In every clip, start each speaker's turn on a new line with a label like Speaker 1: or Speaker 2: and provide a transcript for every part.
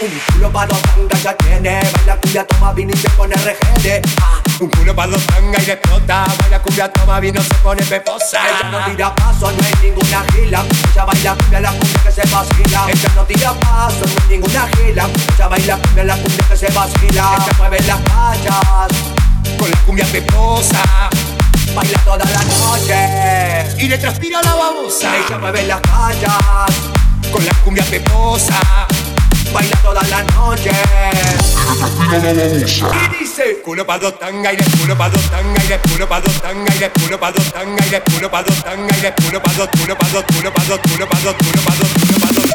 Speaker 1: Un culo pa' dos tangas ya tiene Baila cumbia, toma vino y se pone regede ah.
Speaker 2: Un culo pa' dos tangas y le explota Baila cumbia, toma vino, se pone peposa.
Speaker 1: Ella no tira paso, no hay ninguna gila. Ella baila cumbia, la cumbia que se vacila. Ella no tira paso, no hay ninguna gila. Ella baila cumbia, la cumbia que se vacila. Ella mueve las calles
Speaker 2: Con la cumbia peposa.
Speaker 1: Baila toda la noche
Speaker 2: Y le transpira la babosa.
Speaker 1: Ella mueve las calles
Speaker 2: Con la cumbia peposa
Speaker 1: baila toda la noche.
Speaker 2: Y dice, culo pa' dos tanga y culo pa' dos tanga y culo pa' dos tanga y culo pa' dos tanga y culo pa' dos tanga y culo pa' dos culo pa' dos culo pa' dos culo pa' dos culo pa' dos culo pa' dos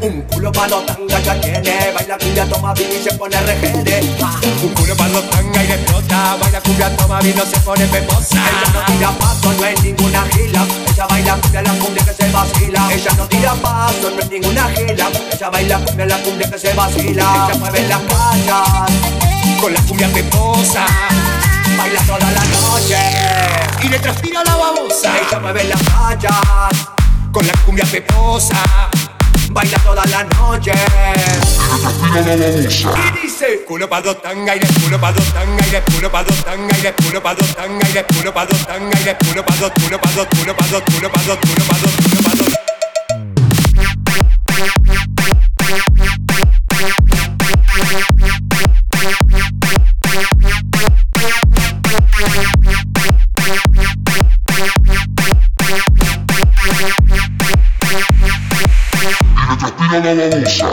Speaker 1: Un culo pa' los tanga ya tiene Baila cumbia, toma vino y se pone regede
Speaker 2: Un culo pa' los tanga y explota Baila cumbia, toma vino, se pone peposa.
Speaker 1: Ella no tira paso, no es ninguna gila. Ella baila cumbia, la cumbia que se vacila. Ella no tira paso, no es ninguna gila. Ella baila cumbia, la cumbia que se vacila. Ella mueve las calles
Speaker 2: Con la cumbia peposa.
Speaker 1: Baila toda la noche
Speaker 2: Y le transpira la babosa.
Speaker 1: Ella mueve las calles
Speaker 2: Con la cumbia peposa
Speaker 1: baila toda la noche.
Speaker 2: Y dice, culo pa' dos tanga y culo pa' dos tanga y culo pa' dos tanga y culo pa' dos tanga y culo pa' dos tanga y culo pa' dos culo pa' dos culo pa' dos culo pa' dos culo pa' dos dos
Speaker 3: la babosa.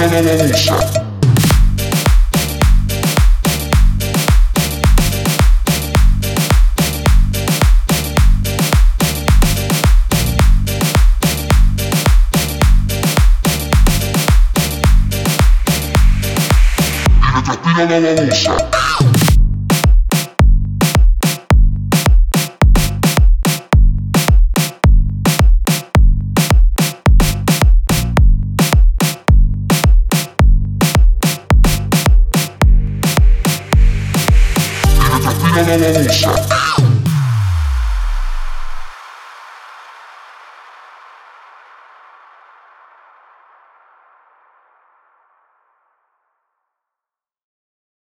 Speaker 3: la babosa. La babosa. la babosa.